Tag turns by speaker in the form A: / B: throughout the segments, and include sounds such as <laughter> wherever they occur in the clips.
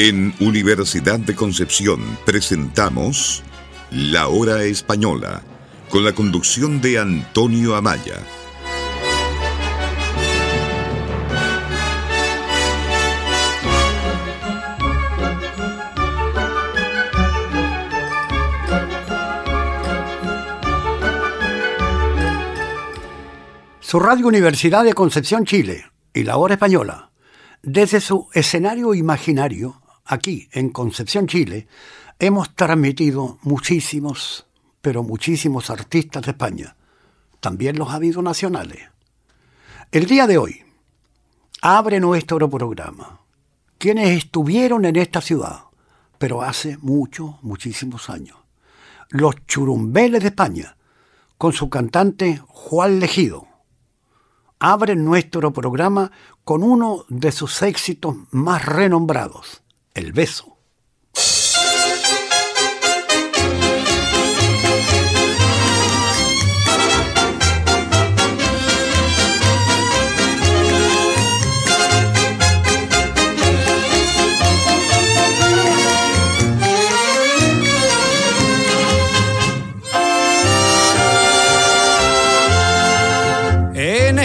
A: En Universidad de Concepción presentamos La Hora Española, con la conducción de Antonio Amaya.
B: Su Radio Universidad de Concepción, Chile, y La Hora Española, desde su escenario imaginario, aquí en Concepción, Chile, hemos transmitido muchísimos, pero muchísimos artistas de España. También los ha habido nacionales. El día de hoy abre nuestro programa quienes estuvieron en esta ciudad, pero hace muchos, muchísimos años. Los churumbeles de España, con su cantante Juan Legido. Abren nuestro programa con uno de sus éxitos más renombrados, el beso.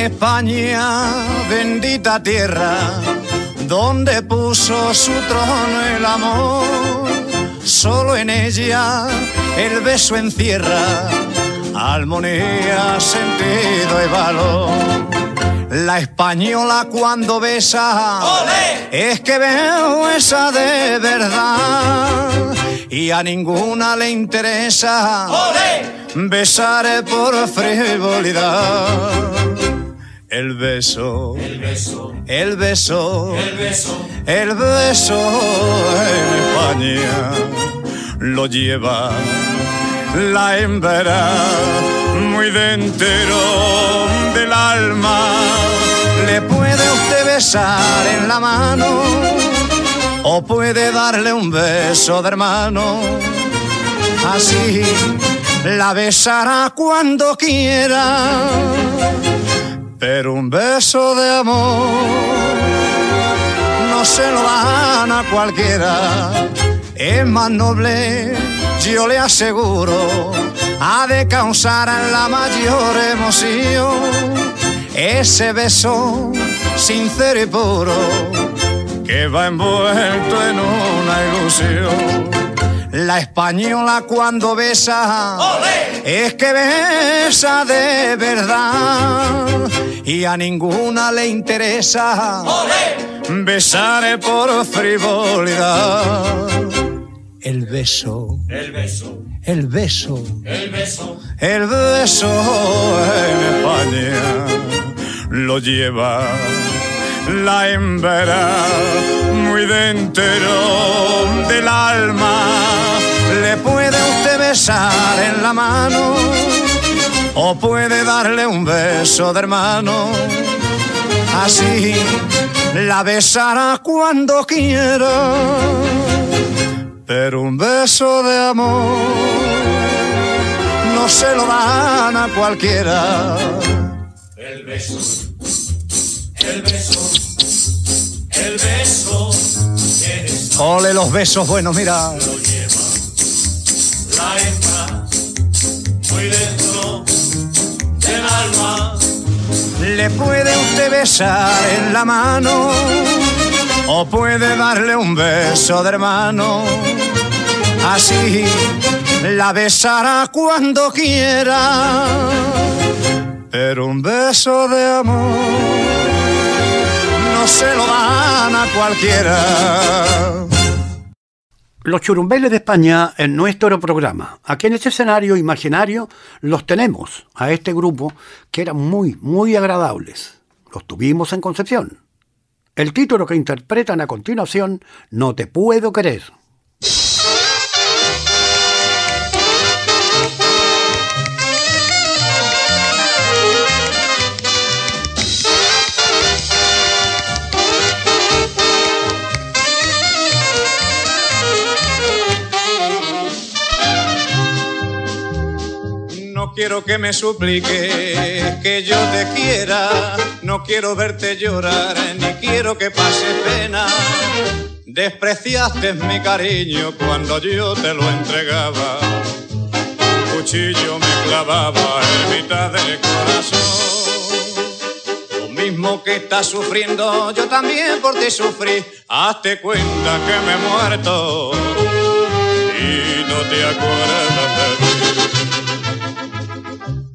C: España, bendita tierra, donde puso su trono el amor. Solo en ella el beso encierra armonía, sentido y valor. La española cuando besa es que veo esa de verdad y a ninguna le interesa besar por frivolidad. El beso, el beso, el beso, el beso, el beso en España lo lleva la hembra muy dentro del alma. Le puede usted besar en la mano o puede darle un beso de hermano. Así la besará cuando quiera pero un beso de amor no se lo dan a cualquiera. Es más noble, yo le aseguro, ha de causar la mayor emoción. Ese beso sincero y puro que va envuelto en una ilusión. La española cuando besa es que besa de verdad y a ninguna le interesa. Besar por frivolidad. El beso, el beso, el beso, el beso, el beso en España lo lleva la hembra muy dentro del alma. Le puede usted besar en la mano o puede darle un beso de hermano. Así la besará cuando quiera, pero un beso de amor no se lo dan a cualquiera.
D: El beso, el beso, el beso. Eres
C: Ole los besos buenos, mira.
D: lo lleva la hembra muy dentro del alma.
C: Le puede usted besar en la mano o puede darle un beso de hermano. Así la besará cuando quiera, pero un beso de amor se lo dan a cualquiera.
B: Los churumbeles de España en nuestro programa. Aquí en este escenario imaginario los tenemos a este grupo que eran muy, muy agradables. Los tuvimos en Concepción. El título que interpretan a continuación, No te puedo querer.
C: Quiero que me suplique que yo te quiera, no quiero verte llorar, ni quiero que pase pena. Despreciaste mi cariño cuando yo te lo entregaba. Un cuchillo me clavaba en mitad del corazón. Lo mismo que estás sufriendo, yo también por ti sufrí. Hazte cuenta que me he muerto y no te acuerdas.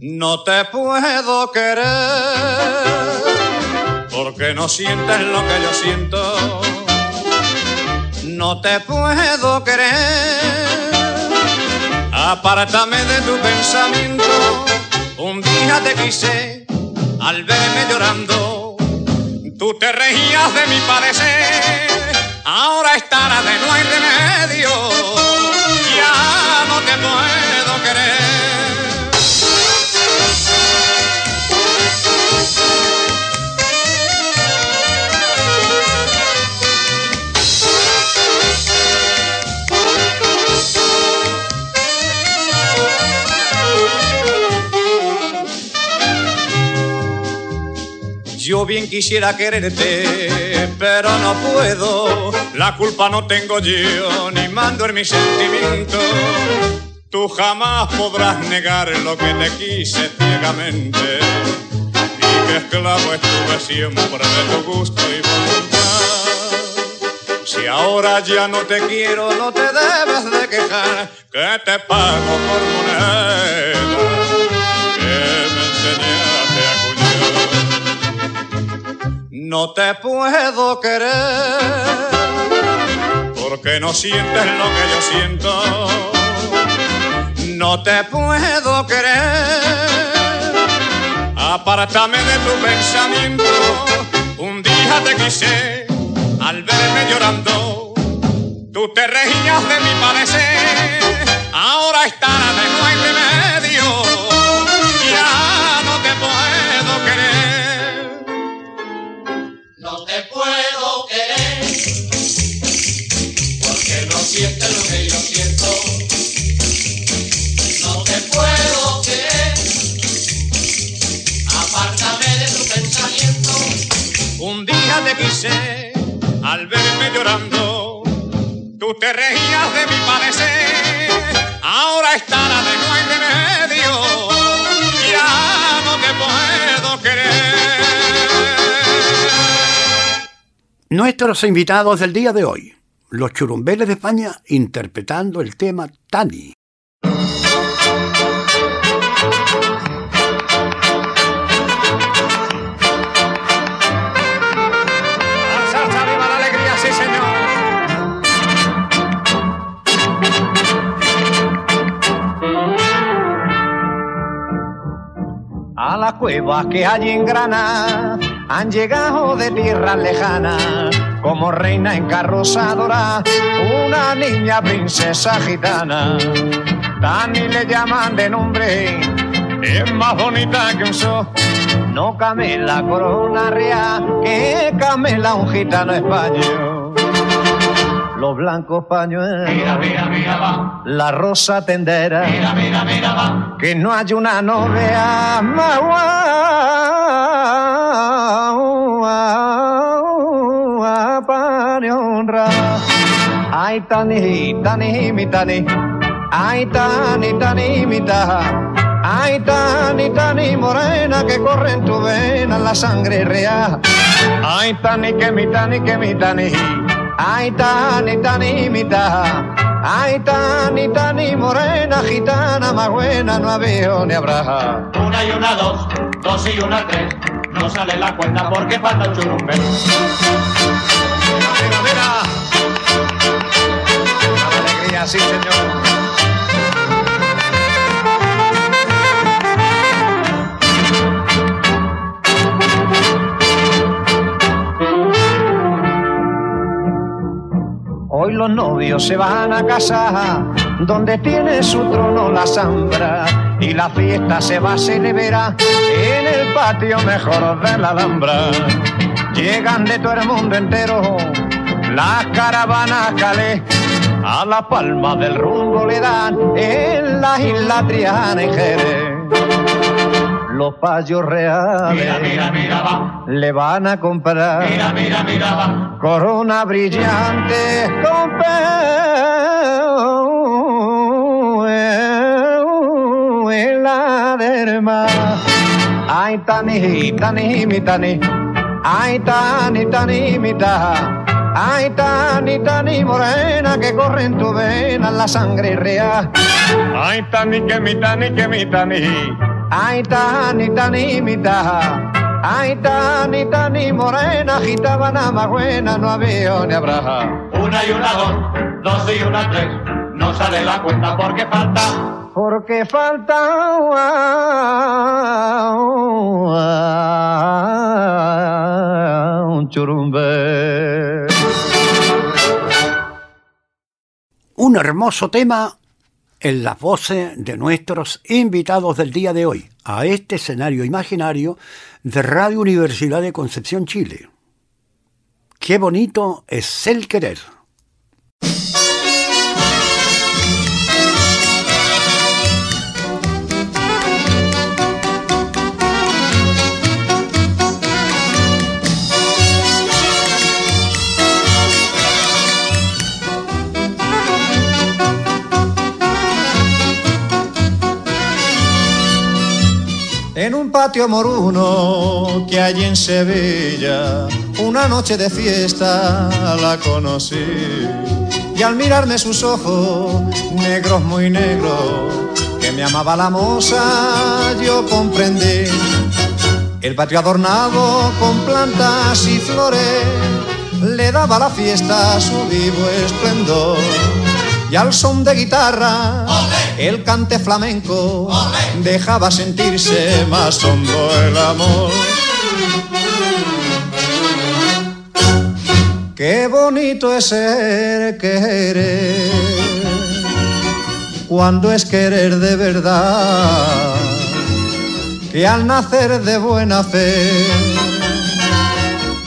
C: No te puedo querer porque no sientes lo que yo siento. No te puedo querer. Apártame de tu pensamiento. Un día te quise al verme llorando. Tú te reías de mi padecer. Ahora es tarde, no hay remedio. Ya no te puedo querer. Yo bien quisiera quererte, pero no puedo. La culpa no tengo yo, ni mando en mis sentimientos. Tú jamás podrás negar lo que te quise ciegamente. Y que esclavo estuve siempre de tu gusto y voluntad. Si ahora ya no te quiero, no te debes de quejar, que te pago por moneda que me enseñaste No te puedo querer, porque no sientes lo que yo siento. No te puedo querer, apártame de tu pensamiento. Un día te quise al verme llorando. Tú te reías de mi padecer. Ahora es tarde, no al verme llorando. Tú te reías de mi padecer. Ahora es tarde, no hay remedio. Ya no te puedo querer.
B: Nuestros invitados del día de hoy, los churumbeles de España interpretando el tema Tani.
C: La
E: cueva que hay en Granada han llegado de tierras lejanas como reina encarrozadora una niña princesa gitana. Tani le llaman de nombre, es más bonita que un sol. No camela corona real, que camela un gitano español. Los blancos pañuelos,
D: Mira, mira, mira, va.
E: la rosa tendera
D: Mira, mira, mira, va.
E: que no hay una novia más guapa ni honra. Ay, tani, tani, mi tani. Ay, tani, tani, mi taja. Ay, tani, tani, morena que corre en tu vena la sangre real. Ay, tani, que mi tani, que mi tani. Ay, tani, tani, mi taja. Ay, tani, tani, morena, gitana, más buena, no había ni habrá.
D: Una y una, dos, dos y una, tres. No sale la cuenta porque falta un churumbe.
E: Mira, mira. La alegría, sí, señor. Hoy los novios se van a casa, donde tiene su trono la zambra, y la fiesta se va a celebrar en el patio mejor de la Alhambra. Llegan de todo el mundo entero las caravanas calé, a la palma del rumbo le dan en la isla Triana y Jerez.
C: Los payos reales.
F: Mira, mira, mira, va.
C: Le van a comprar.
F: Mira, mira, mira, va.
C: Corona brillante con la derma. Ay, tani, tani, mi tani. Ay, tani, tani, mi ta. Ay, tani, tani, morena, que corre en tu vena la sangre real.
G: Ay, tani, que mi tani, que mi tani.
C: Ay, tani, tani, mi ta. Ay, tani, tani, morena, gitabana más buena, no había ni habrá.
F: Una y una dos, dos y una tres. No sale la cuenta porque falta.
C: Porque falta un churumbe.
B: Un hermoso tema en las voces de nuestros invitados del día de hoy a este escenario imaginario de Radio Universidad de Concepción, Chile. Qué bonito es el querer.
C: En un patio moruno que hay en Sevilla, una noche de fiesta la conocí. Y al mirarme sus ojos, negros muy negros, que me amaba la moza, yo comprendí. El patio adornado con plantas y flores, le daba a la fiesta su vivo esplendor. Y al son de guitarra, el cante flamenco dejaba sentirse más hondo el amor. Qué bonito es ser querer, cuando es querer de verdad, que al nacer de buena fe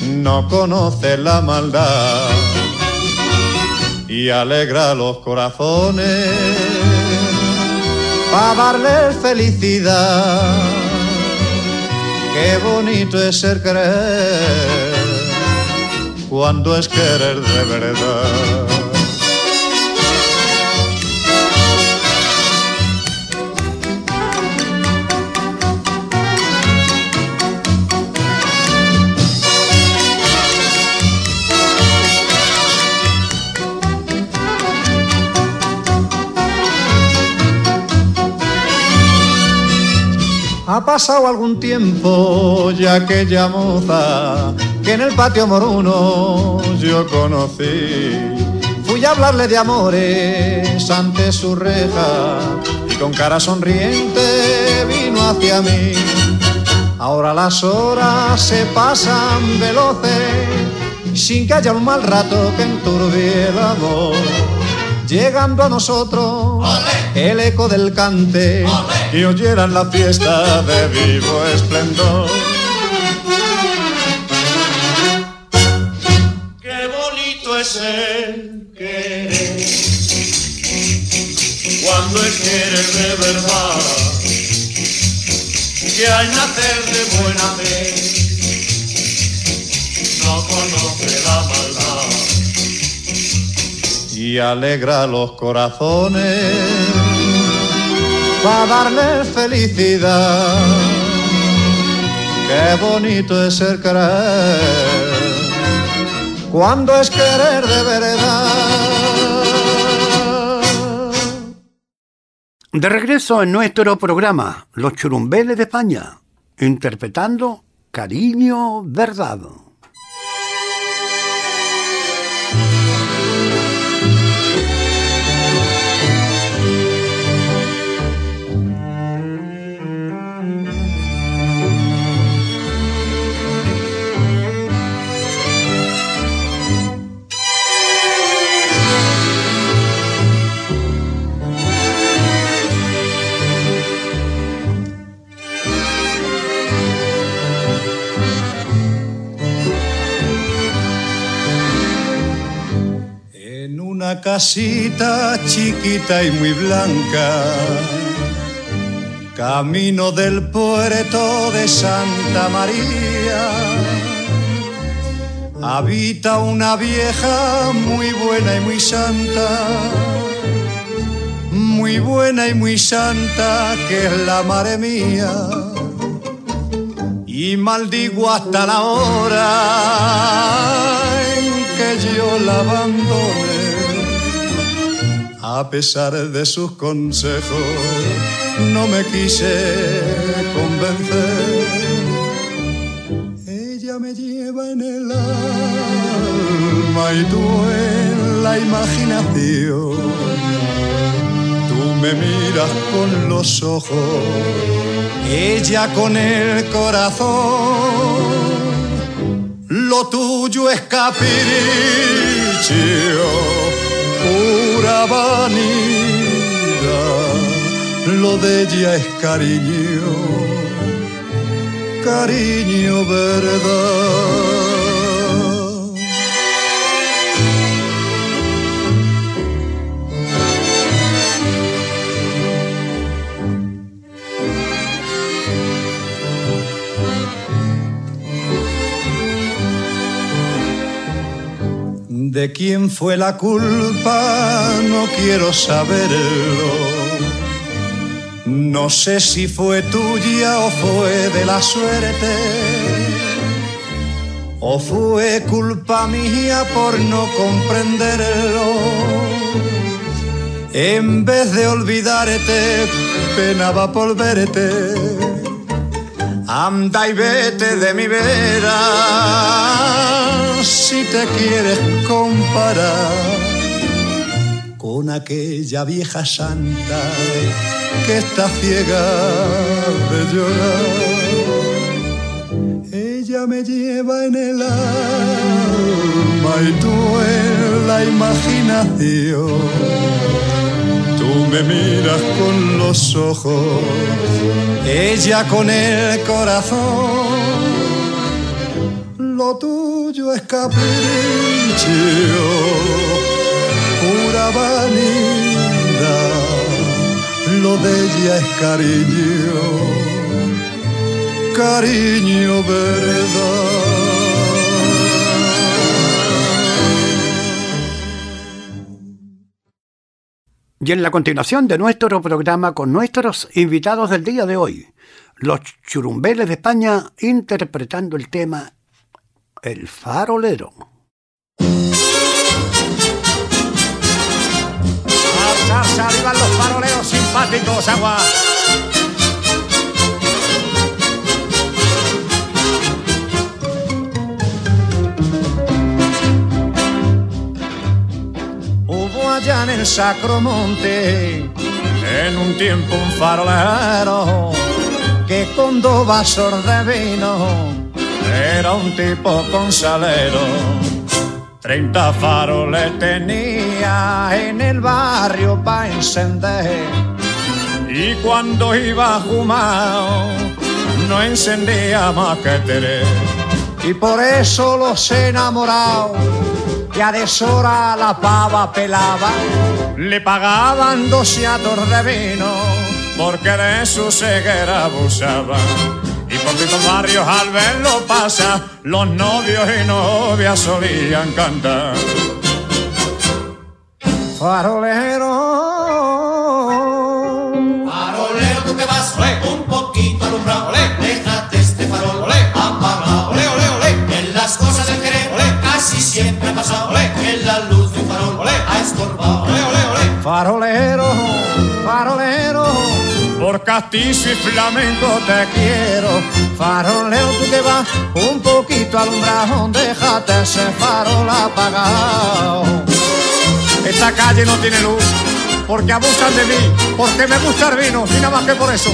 C: no conoce la maldad y alegra los corazones para darle felicidad. Qué bonito es ser querer cuando es querer de verdad. Ha pasado algún tiempo ya aquella moza que en el patio moruno yo conocí. Fui a hablarle de amores ante su reja y con cara sonriente vino hacia mí. Ahora las horas se pasan veloces sin que haya un mal rato que enturbie el amor. Llegando a nosotros el eco del cante y oyeran la fiesta de vivo esplendor. Qué bonito es el querer. Cuando es querer de verdad que al nacer de buena fe. No conoce la maldad. Y alegra los corazones para darle felicidad. Qué bonito es ser querer cuando es querer de verdad.
B: De regreso en nuestro programa, Los Churumbeles de España, interpretando Cariño Verdad.
C: Una casita chiquita y muy blanca, camino del puerto de Santa María. Habita una vieja muy buena y muy santa, muy buena y muy santa, que es la madre mía. Y maldigo hasta la hora en que yo la abandone, a pesar de sus consejos no me quise convencer. Ella me lleva en el alma y tú en la imaginación. Tú me miras con los ojos, ella con el corazón. Lo tuyo es capricho, pura vanidad lo de ella es cariño, cariño verdad. De quién fue la culpa, no quiero saberlo no sé si fue tuya o fue de la suerte, o fue culpa mía por no comprenderlo. En vez de olvidarte, penaba por verte. Anda y vete de mi vera si te quieres comparar con aquella vieja santa que está ciega de llorar. Ella me lleva en el alma y tú en la imaginación. Tú me miras con los ojos, ella con el corazón. Tuyo es capricho, pura lo de ella es cariño, cariño verdad.
B: Y en la continuación de nuestro programa con nuestros invitados del día de hoy, los churumbeles de España interpretando el tema El farolero.
C: arriba los faroleros simpáticos, agua. Hubo allá en el Sacromonte, en un tiempo un farolero, que con dos vasos de vino era un tipo con salero Treinta faroles tenía en el barrio pa' encender. Y cuando iba fumado, no encendía más que tres. Y por eso los enamorados, que a deshora la pava pelaba, le pagaban dos de vino, porque de su ceguera abusaba. Y por los barrios al verlo pasa, los novios y novias solían cantar. Farolero.
F: Farolero, tú que vas, un poquito alumbrado, ole, déjate este farol, ole, apagado, ole, ole, ole, que las cosas del querer, ole, casi siempre ha pasado, ole, que la luz de un farol, ole, ha estorbado, ole, ole, ole.
C: Farolero, castizo y flamenco te quiero. Faroleo, tú que vas un poquito alumbrado, déjate ese farol apagado. Esta calle no tiene luz, porque abusan de mí, porque me gusta el vino, y nada más que por eso.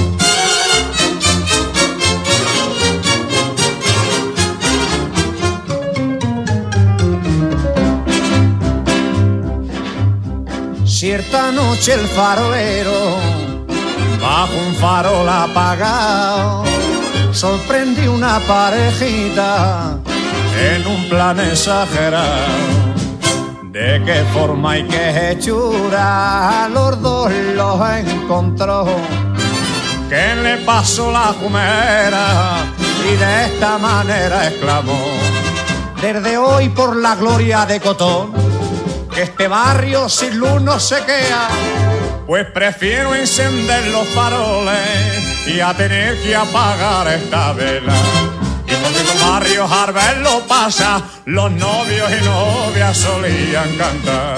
C: Cierta noche el farolero bajo un farol apagado, sorprendí una parejita en un plan exagerado. De qué forma y qué hechura los dos los encontró. que le pasó la jumera y de esta manera exclamó, desde hoy por la gloria de Cotón, que este barrio sin luz no se queda, pues prefiero encender los faroles y a tener que apagar esta vela. Y porque los barrios al lo pasa, los novios y novias solían cantar.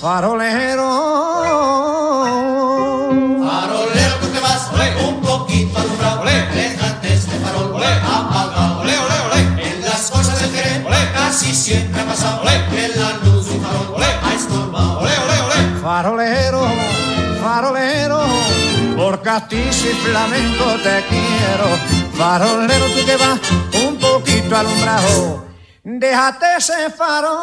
C: Farolero,
F: Farolero,
C: farolero, por castillo y flamenco te quiero. Farolero, tú que vas un poquito alumbrado. Déjate ese farol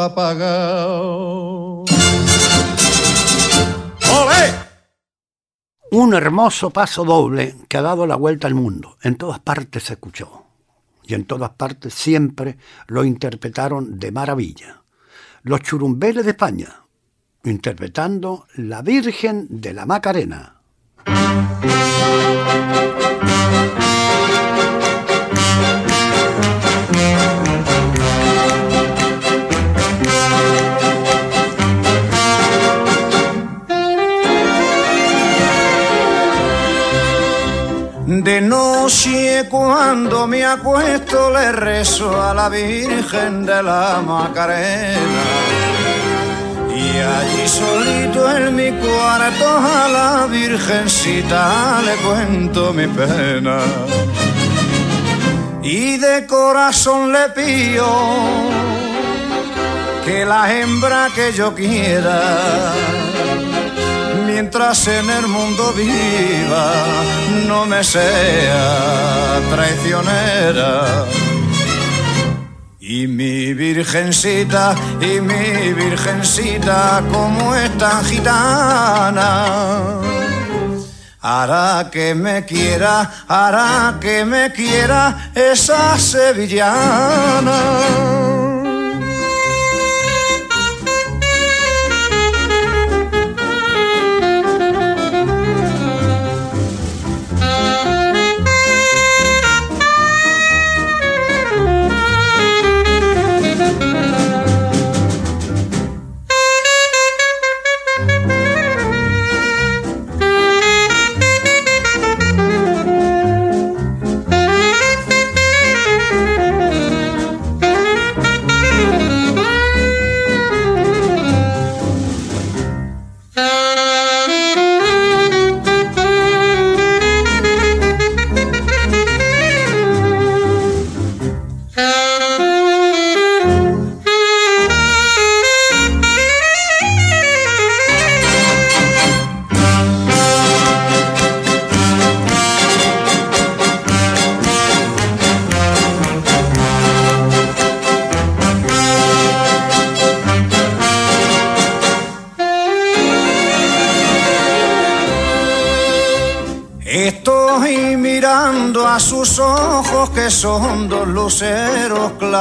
C: apagado.
B: Un hermoso paso doble que ha dado la vuelta al mundo. En todas partes se escuchó. Y en todas partes siempre lo interpretaron de maravilla. Los churumbeles de España, interpretando La Virgen de la Macarena.
C: De noche cuando me acuesto le rezo a la Virgen de la Macarena. Y allí solito en mi cuarto a la Virgencita le cuento mi pena. Y de corazón le pido que la hembra que yo quiera mientras en el mundo viva no me sea traicionera. Y mi virgencita, y mi virgencita, como es tan gitana, hará que me quiera, hará que me quiera esa sevillana.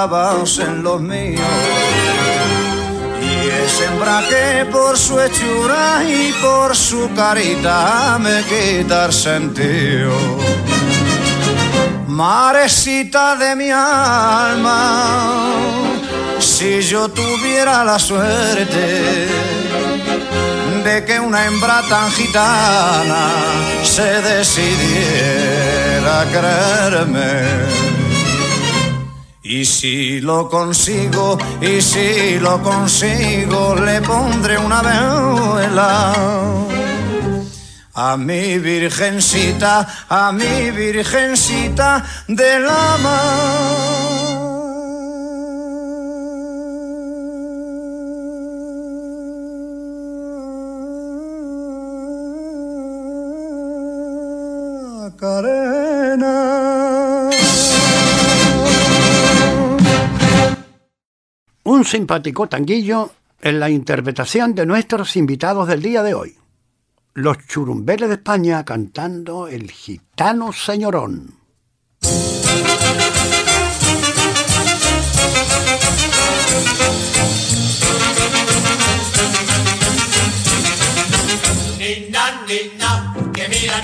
C: En los míos. Y es hembra que por su hechura y por su carita me quita el sentido. Marecita de mi alma, si yo tuviera la suerte de que una hembra tan gitana se decidiera a creerme. Y si lo consigo, y si lo consigo, le pondré una vela a mi virgencita, a mi virgencita de la Macarena.
B: un simpático tanguillo en la interpretación de nuestros invitados del día de hoy. Los churumbeles de España cantando El gitano señorón.
C: Que mira,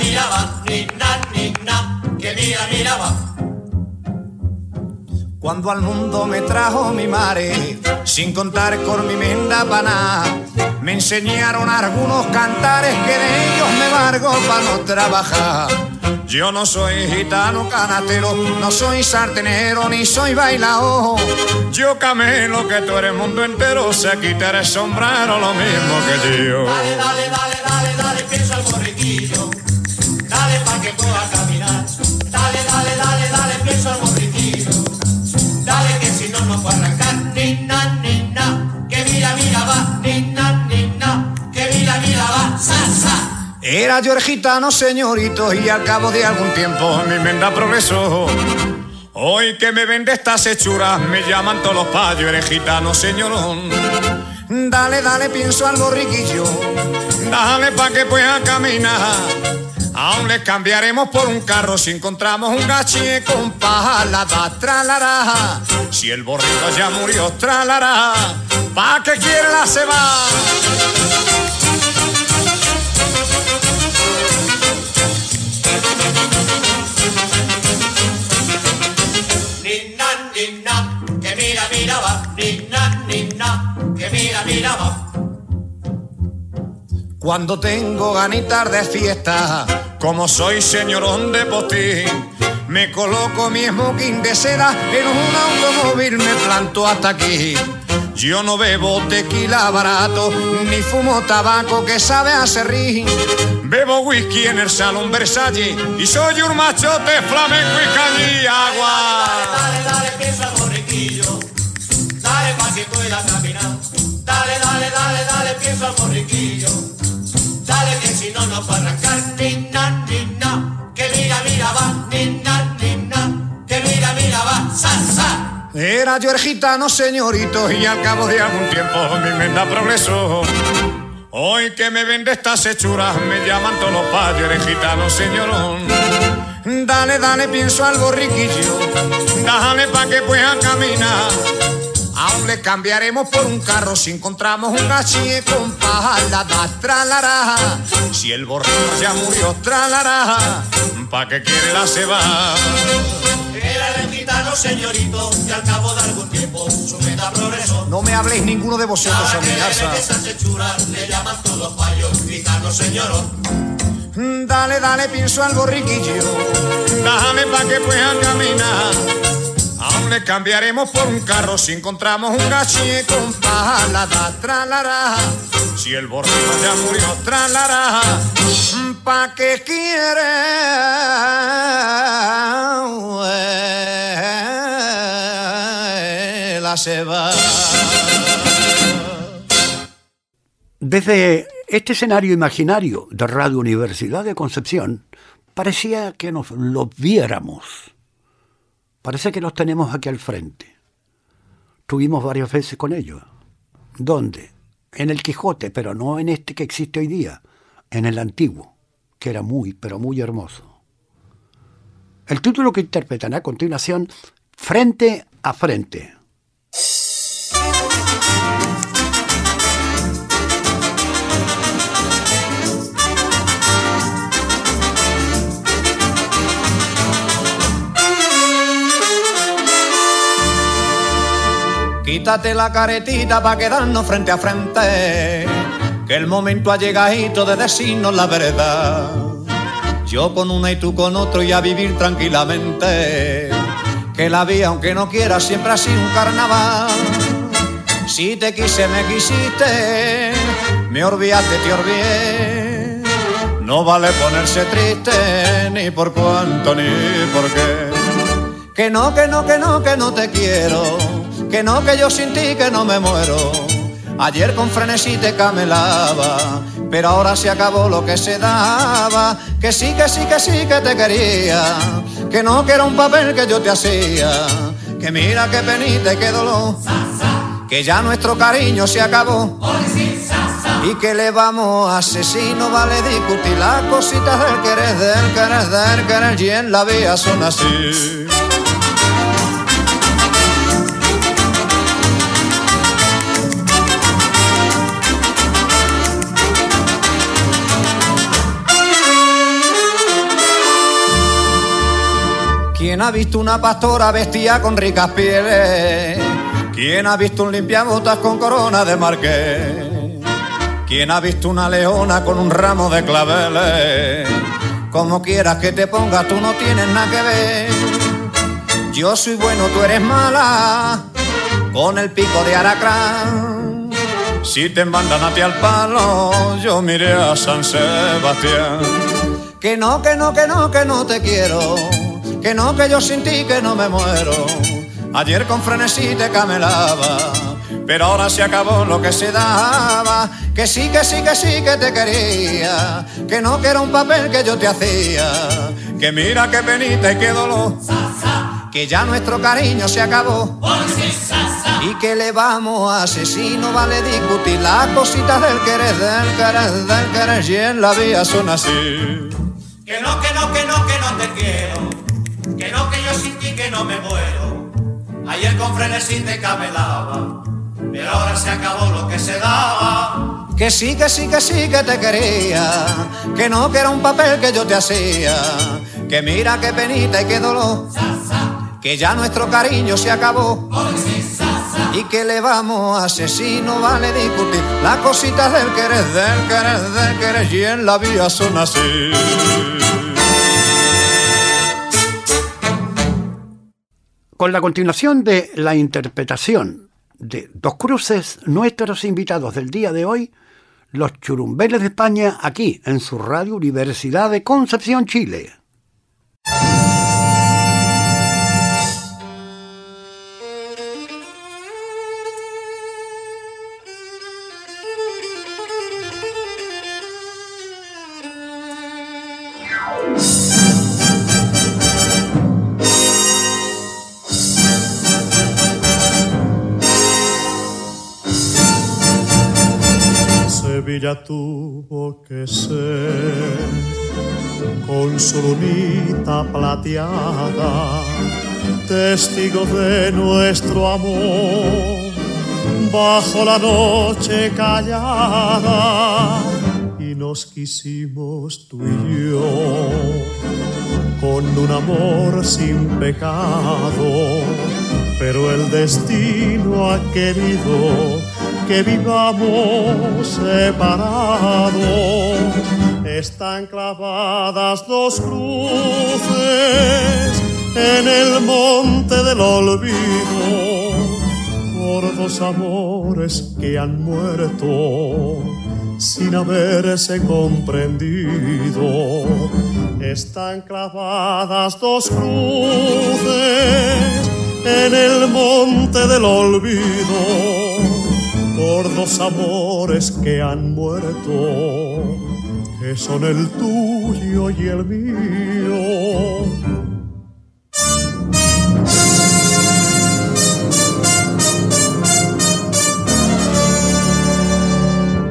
C: que mira cuando al mundo me trajo mi madre, sin contar con mi menda paná. Me enseñaron algunos cantares que de ellos me largo para no trabajar. Yo no soy gitano canatero, no soy sartenero ni soy bailao. Yo camelo que tú eres mundo entero, se quitar el sombrero lo mismo que yo.
F: Dale, dale, dale, dale, dale, pienso al borriquillo. Dale pa' que pueda caminar.
C: Era yo el gitano, señorito, y al cabo de algún tiempo mi menda progresó. Hoy que me vende estas hechuras, me llaman todos los payos, eres gitano, señorón. Dale, dale, pienso al borriquillo, dale pa' que pueda caminar. Aún le cambiaremos por un carro si encontramos un gache con pala, da tralará. Si el borrico ya murió, tralará. ¿Pa' qué quiere la ceba?
F: Ni na, ni na, que mira, mira va. Ni na, ni na, que mira, mira va.
C: Cuando tengo ganitas de fiesta, como soy señorón de postín, me coloco mi smoking de seda en un automóvil, me planto hasta aquí. Yo no bebo tequila barato, ni fumo tabaco que sabe a serrín. Bebo whisky en el salón Versalles y soy un machote flamenco y cañí agua.
F: Dale, dale, pienso al borriquillo. Dale pa' que pueda caminar. Dale, dale, dale, dale, pienso al borriquillo. Dale que si no, no puedo arrancar. Ni na, ni na, que mira, mira va. Ni na, ni na, que mira, mira va. Sa, sa.
C: Era yo el gitano, señorito, y al cabo de algún tiempo mi menda progresó. Hoy que me vende estas hechuras, me llaman todos los payos, eres gitano, señorón. Dale, dale, pienso al borriquillo, dale pa' que pueda caminar. Aún le cambiaremos por un carro si encontramos un gachi con da tralará. Si el borrico ya murió, tralará. ¿Pa' qué quiere la ceba?
F: Era el gitano, señorito, y al cabo de algún tiempo su meta progresó.
C: No me habléis ninguno de vosotros,
F: que
C: amenaza.
F: vende esas hechuras, le llaman todos payos, gitano, señorón.
C: Dale, dale, pienso al borriquillo. Dale pa' que pueda caminar. Aún le cambiaremos por un carro si encontramos un gachi con pala, da tralará. Si el borrico ya murió, tralará. ¿Pa' qué quiere la ceba?
B: Desde este escenario imaginario de Radio Universidad de Concepción, parecía que nos los viéramos. Parece que los tenemos aquí al frente. Tuvimos varias veces con ellos. ¿Dónde? En el Quijote, pero no en este que existe hoy día, en el antiguo, que era muy, pero muy hermoso. El título que interpretan a continuación, Frente a Frente.
C: Quítate la caretita para quedarnos frente a frente, que el momento ha llegadito de decirnos la verdad. Yo con una y tú con otro y a vivir tranquilamente, que la vida aunque no quiera siempre ha sido un carnaval. Si te quise me quisiste, me olvidaste te olvidé. No vale ponerse triste ni por cuánto ni por qué. Que no, que no, que no, que no te quiero. Que no, que yo sin ti que no me muero. Ayer con frenesí te camelaba, pero ahora se acabó lo que se daba. Que sí, que sí, que sí, que te quería. Que no, que era un papel que yo te hacía. Que mira qué penita y qué dolor. Que ya nuestro cariño se acabó. Y que le vamos a hacer si no vale discutir las cositas del querer, del querer, del querer. Y en la vida son así. ¿Quién ha visto una pastora vestida con ricas pieles? ¿Quién ha visto un limpiabotas con corona de marqués? ¿Quién ha visto una leona con un ramo de claveles? Como quieras que te pongas, tú no tienes nada que ver. Yo soy bueno, tú eres mala, con el pico de aracrán. Si te mandan a ti al palo, yo miré a San Sebastián. Que no, que no, que no, que no te quiero. Que no, que yo sin ti que no me muero. Ayer con frenesí te camelaba, pero ahora se acabó lo que se daba. Que sí, que sí, que sí, que te quería. Que no, que era un papel que yo te hacía. Que mira qué penita y qué dolor. Que ya nuestro cariño se acabó. Y que le vamos a hacer si no vale discutir las cositas del querer, del querer, del querer. Y en la vida son así.
F: Que no, que no, que no, que no te quiero. Que no, que yo sin ti que no me muero. Ayer con frenesí te camelaba, pero ahora se acabó lo que se daba.
C: Que sí, que sí, que sí, que te quería. Que no, que era un papel que yo te hacía. Que mira qué penita y qué dolor. Que ya nuestro cariño se acabó. Y que le vamos a hacer si no vale discutir las cositas del querer, del querer, del querer. Y en la vida son así.
B: Con la continuación de la interpretación de Dos Cruces, nuestros invitados del día de hoy, los churumbeles de España, aquí en su radio Universidad de Concepción, Chile.
H: Sevilla tuvo que ser con su lunita plateada, testigo de nuestro amor, bajo la noche callada, y nos quisimos tú y yo, con un amor sin pecado, pero el destino ha querido que vivamos separados. Están clavadas dos cruces en el monte del olvido por dos amores que han muerto sin haberse comprendido. Están clavadas dos cruces en el monte del olvido por dos amores que han muerto, que son el tuyo y el mío.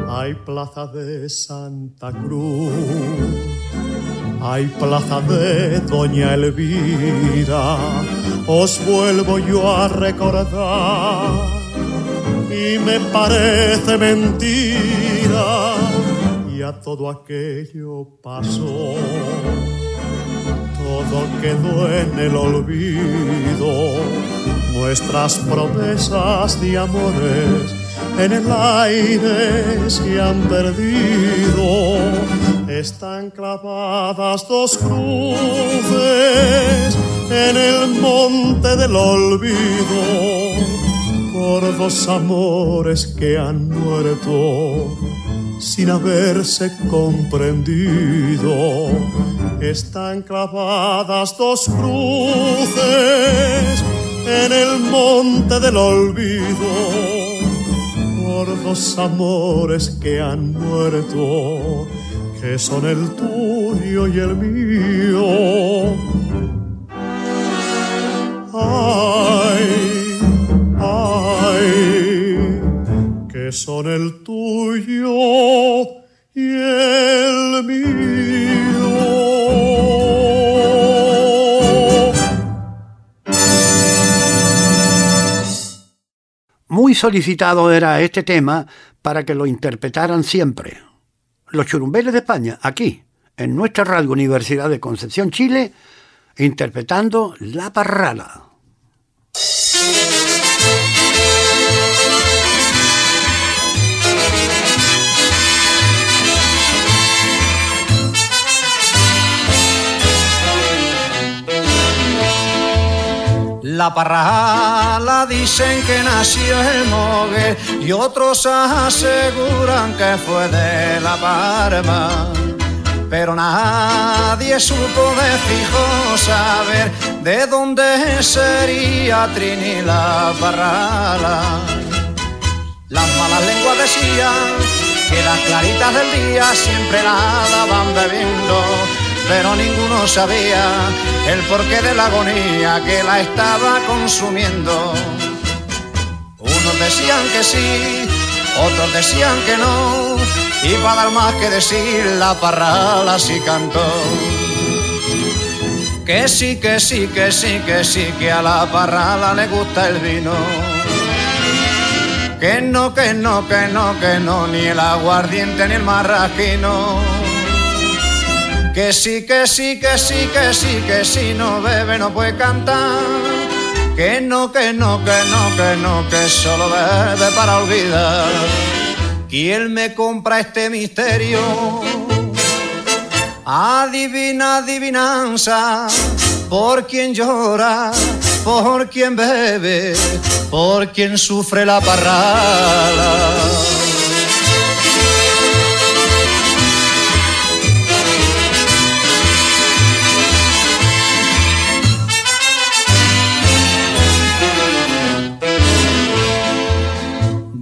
H: Hay plaza de Santa Cruz, hay plaza de Doña Elvira, os vuelvo yo a recordar y me parece mentira y a todo aquello pasó. Todo quedó en el olvido, nuestras promesas de amores en el aire se han perdido. Están clavadas dos cruces en el monte del olvido por dos amores que han muerto sin haberse comprendido. Están clavadas dos cruces en el monte del olvido por dos amores que han muerto, que son el tuyo y el mío. Ay, son el tuyo y el mío.
B: Muy solicitado era este tema para que lo interpretaran siempre. Los churumbeles de España, aquí, en nuestra radio Universidad de Concepción, Chile, interpretando La Parrala.
C: La parrala dicen que nació en Mogue y otros aseguran que fue de La Parma. Pero nadie supo de fijo saber de dónde sería Trini la parrala. Las malas lenguas decían que las claritas del día siempre la daban bebiendo pero ninguno sabía el porqué de la agonía que la estaba consumiendo. Unos decían que sí, otros decían que no, y para dar más que decir, la parrala sí cantó. Que sí, que sí, que sí, que sí, que a la parrala le gusta el vino. Que no, que no, que no, que no, ni el aguardiente ni el marraquino que sí, que sí, que sí, que sí, que si no bebe no puede cantar. Que no, que no, que no, que no, que solo bebe para olvidar. ¿Quién me compra este misterio? Adivina, adivinanza, por quien llora, por quien bebe, por quien sufre la parrala.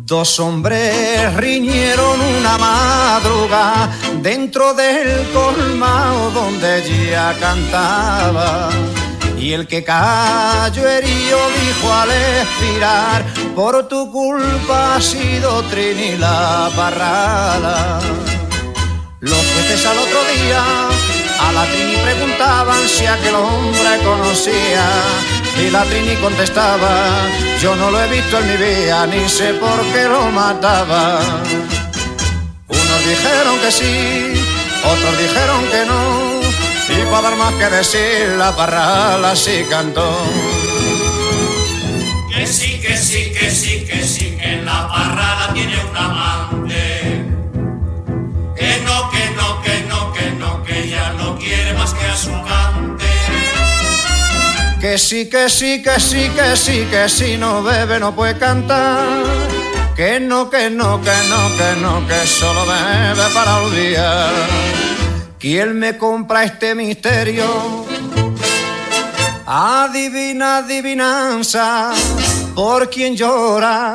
C: Dos hombres riñeron una madruga dentro del colmao donde ella cantaba. Y el que cayó herido dijo al expirar, por tu culpa ha sido Trini la parrala. Los jueces al otro día a la Trini preguntaban si aquel hombre conocía y la Trini contestaba, yo no lo he visto en mi vida, ni sé por qué lo mataba. Unos dijeron que sí, otros dijeron que no, y para dar más que decir, la parrala sí cantó.
F: Que sí, que sí, que sí, que sí, que la parrala tiene un amante. Que no, que no, que no, que no, que ya no quiere más que a su cante.
C: Que sí, que sí, que sí, que sí, que si no bebe no puede cantar. Que no, que no, que no, que no, que solo bebe para olvidar. ¿Quién me compra este misterio? Adivina, adivinanza, por quien llora,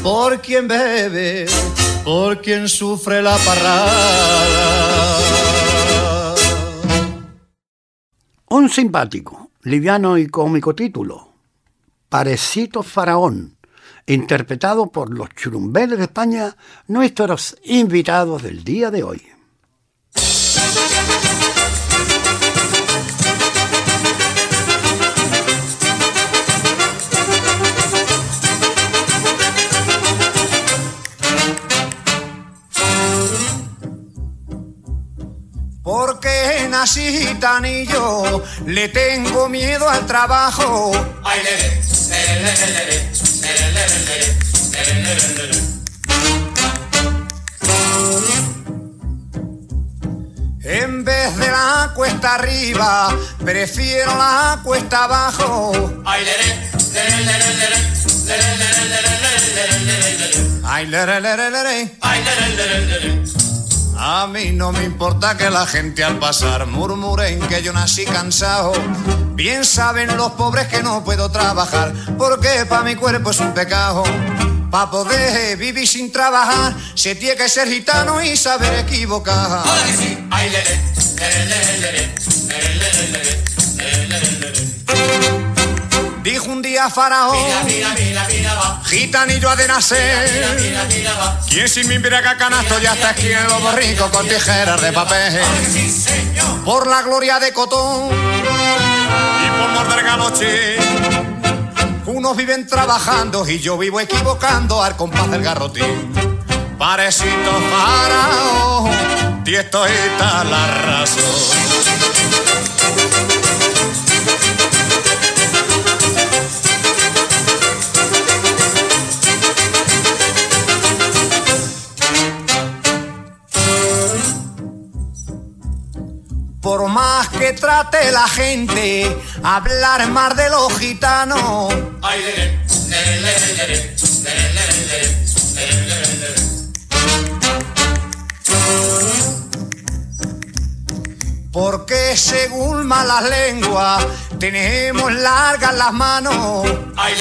C: por quien bebe, por quien sufre la parrada.
B: Un simpático liviano y cómico título, Parecito Faraón, interpretado por los churumbeles de España, nuestros invitados del día de hoy.
C: nena gitanillo, le tengo miedo al trabajo.
F: Ay,
C: En vez de la cuesta arriba, prefiero la cuesta abajo.
F: Ay, lere, lere,
C: a mí no me importa que la gente al pasar murmuren que yo nací cansado. Bien saben los pobres que no puedo trabajar, porque para mi cuerpo es un pecado. Para poder vivir sin trabajar, se tiene que ser gitano y saber equivocar. Dijo un día Faraón.
F: Mira, mira, mira,
C: gitanillo ha de nacer. Quien sin mi embriaga canasto ya está aquí en Lobo Rico con tijeras de papel. Por la gloria de Cotón y por morder galoche. Unos viven trabajando y yo vivo equivocando al compás del garrotín. Parecito faraón, tiesto está la razón. Que trate la gente hablar más de los gitanos. Porque según malas lenguas tenemos largas las manos. Ay,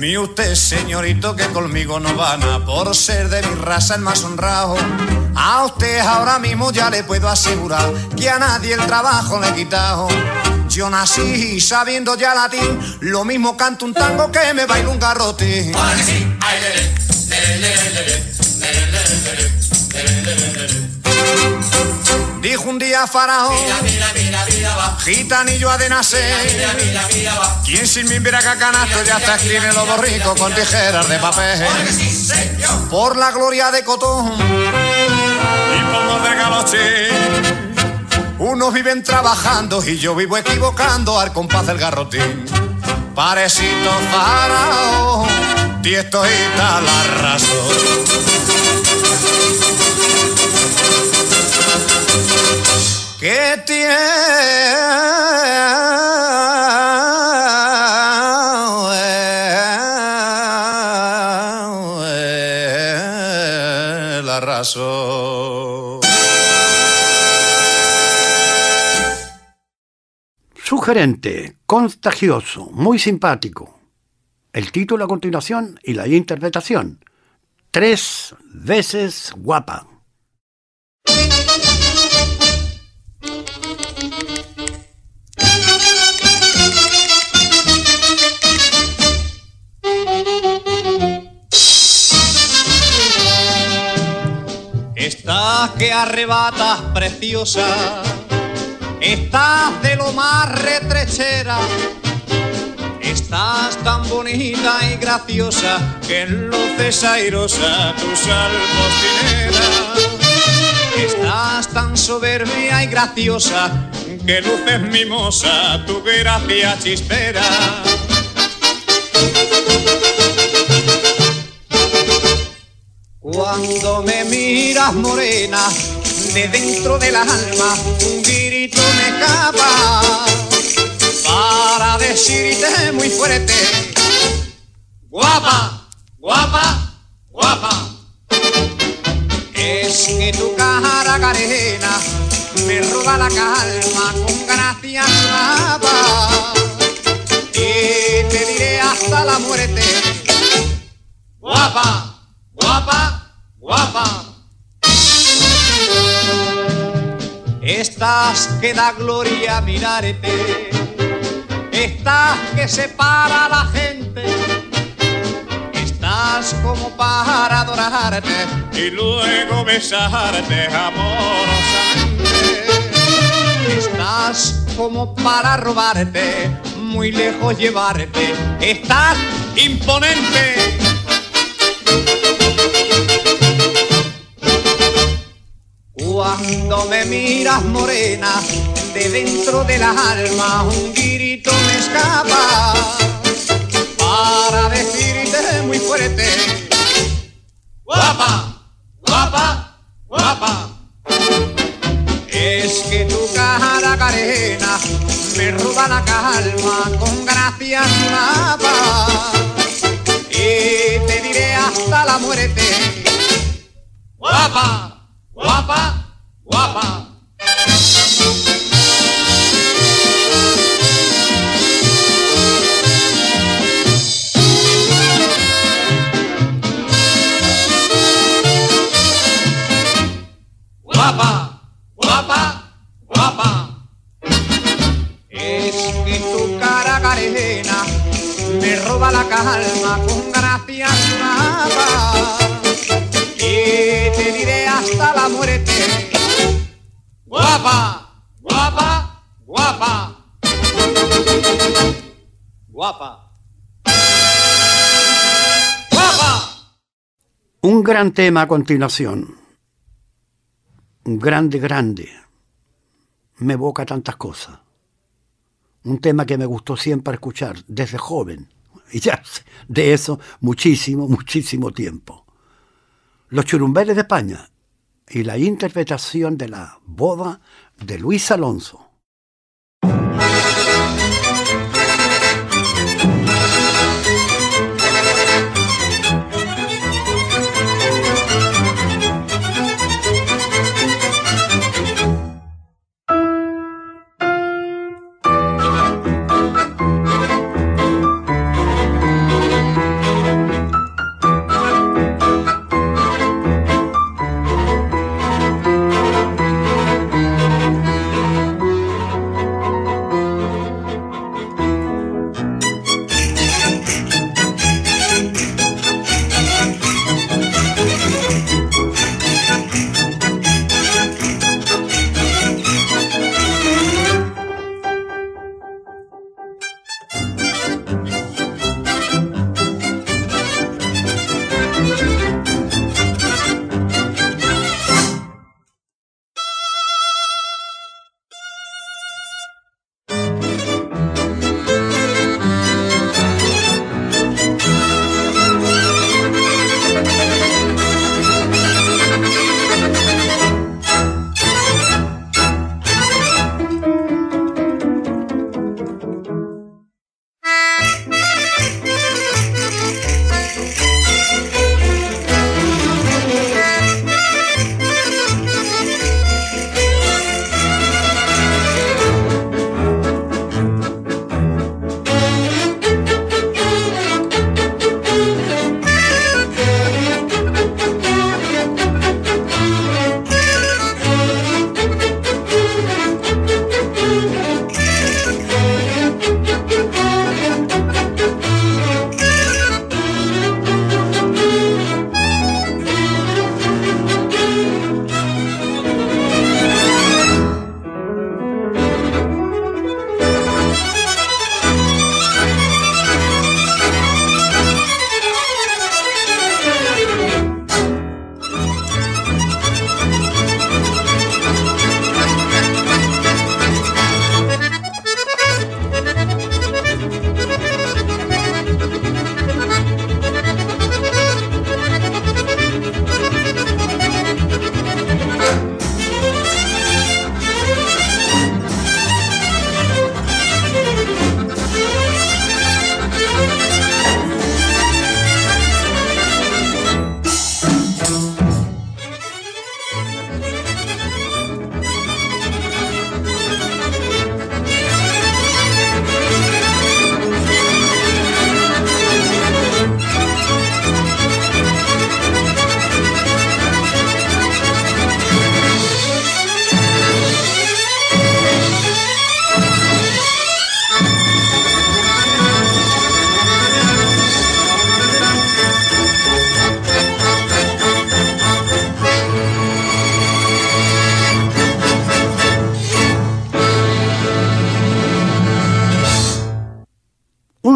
C: Mi usted, señorito, que conmigo no van a por ser de mi raza el más honrado. A usted ahora mismo ya le puedo asegurar que a nadie el trabajo le he quitado. Yo nací sabiendo ya latín, lo mismo canto un tango que me bailo un garrote. Dijo un día Faraón, gitanillo ha de nacer. Quien sin mí mira canasto ya está escribiendo los borricos con tijeras de papel. Por la gloria de Cotón y por de galoche. Unos viven trabajando y yo vivo equivocando al compás del garrotín. Parecito faraón, tiesto y tal la razón. Que tiene la razón.
B: Sugerente, contagioso, muy simpático. El título a continuación y la interpretación. Tres veces guapa.
C: Que arrebatas preciosa, estás de lo más retrechera, estás tan bonita y graciosa que enloces airosa tu sal Estás tan soberbia y graciosa que luces mimosa tu gracia chispera. Cuando me miras morena, de dentro del alma, un grito me escapa para decirte muy fuerte, guapa, guapa, guapa. Es que tu cara carena me roba la calma con gracia guapa y te diré hasta la muerte, guapa guapa, guapa. Estás que da gloria mirarte, estás que separa a la gente, estás como para adorarte y luego besarte amorosamente. Estás como para robarte, muy lejos llevarte, estás imponente Cuando me miras morena, de dentro de la alma un grito me escapa para decirte muy fuerte, guapa, guapa, guapa. Es que tu cara carena me roba la calma con gracia guapa y te diré hasta la muerte, guapa, guapa guapa. Guapa, guapa, guapa. Es que tu cara carena me roba la calma con gracia guapa. Y te diré hasta la muerte Guapa, guapa, guapa. Guapa. Guapa.
B: Un gran tema a continuación. Un grande, grande. Me evoca tantas cosas. Un tema que me gustó siempre escuchar desde joven, <laughs> Y ya de eso muchísimo, muchísimo tiempo. Los churumbeles de España y la interpretación de la boda de Luis Alonso.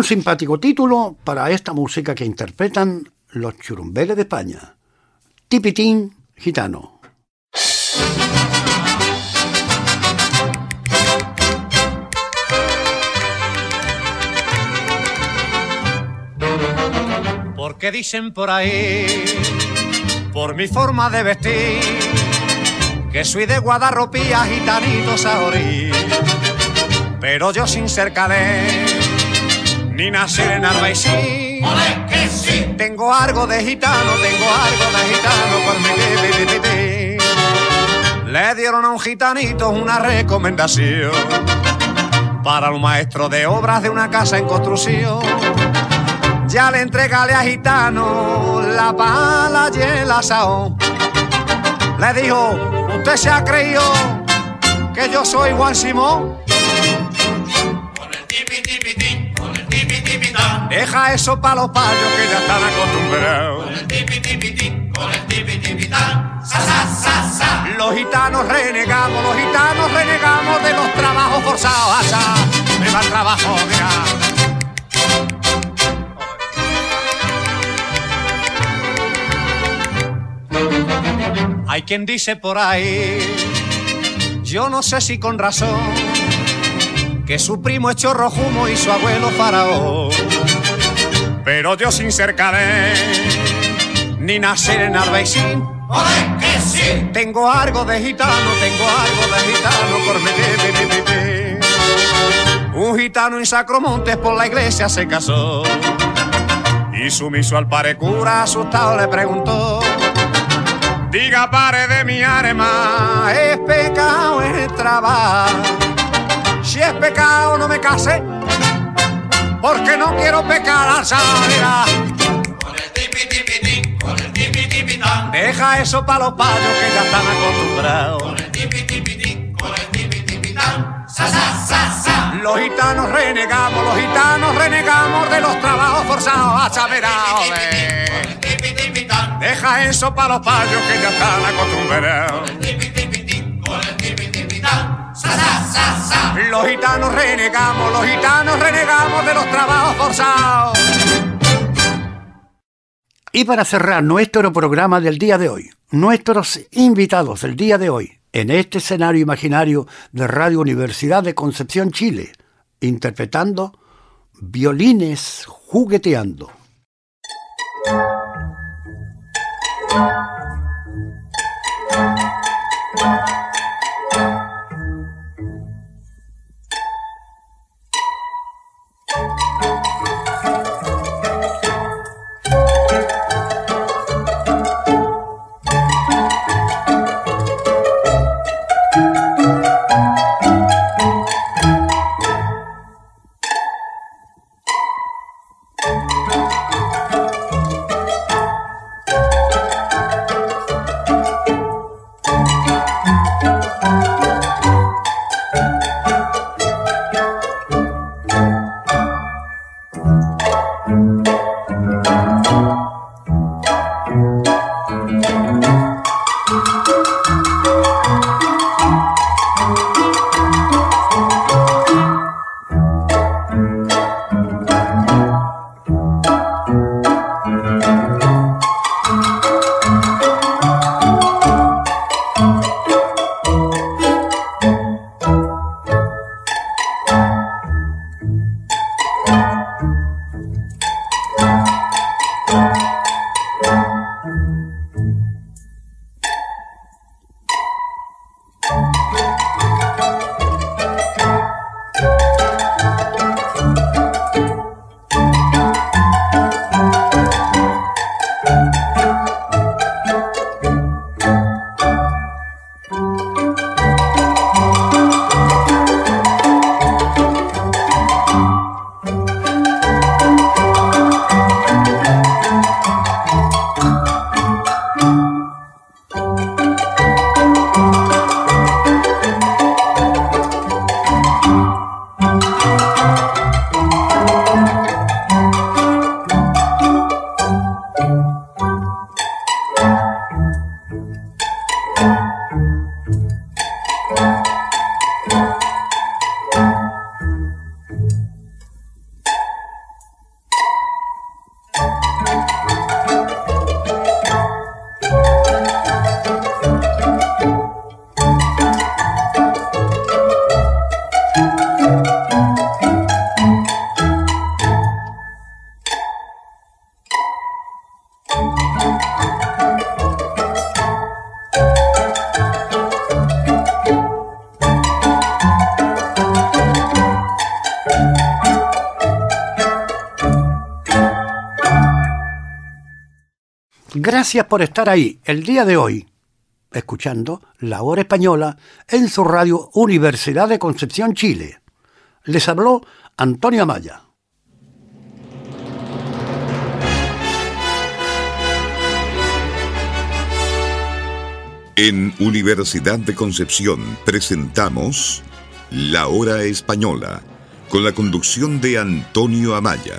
B: Simpático título para esta música que interpretan los churumbeles de España. Tipitín gitano.
C: Porque dicen por ahí, por mi forma de vestir, que soy de Guadarropía, gitanito saorí. Pero yo sin ser calé ni nacer en Albaicín.
F: que sí!
C: Tengo algo de gitano, tengo algo de gitano por mi Le dieron a un gitanito una recomendación para un maestro de obras de una casa en construcción. Ya le entregale a gitano la pala y el asao. Le dijo, usted se ha creído que yo soy Juan Simón. Deja eso para los payos que ya están acostumbrados.
F: Con el tipi tipi con el tipi tipi sa sa sa sa.
C: Los gitanos renegamos, los gitanos renegamos de los trabajos forzados. Asa, me va el trabajo, mira. Hay quien dice por ahí, yo no sé si con razón, que su primo es chorro y su abuelo faraón Pero yo sin ser cadé, ni nacer en Arbeicín.
F: ¡Ole, que sí!
C: Tengo algo de gitano, tengo algo de gitano por meter. Un gitano en Sacromontes por la iglesia se casó. Y sumiso al pare cura, asustado le preguntó. Diga pare de mi arma, es pecado es trabajo. Si es pecado no me case, porque no quiero pecar al salir.
F: Con el tipi tipi ti, con el tipi tipi tan.
C: Deja eso para los payos que ya están acostumbrados.
F: Con el tipi tipi ti, con el tipi tipi tan. Sa sa sa sa.
C: Los gitanos renegamos, los gitanos renegamos de los trabajos forzados a saber. Deja eso para los payos que ya están acostumbrados.
F: Con el tipi
C: Los gitanos renegamos, los gitanos renegamos de los trabajos forzados.
B: Y para cerrar nuestro programa del día de hoy, nuestros invitados del día de hoy, en este escenario imaginario de Radio Universidad de Concepción, Chile, interpretando violines jugueteando. Gracias por estar ahí el día de hoy, escuchando La Hora Española en su radio Universidad de Concepción, Chile. Les habló Antonio Amaya.
A: En Universidad de Concepción presentamos La Hora Española, con la conducción de Antonio Amaya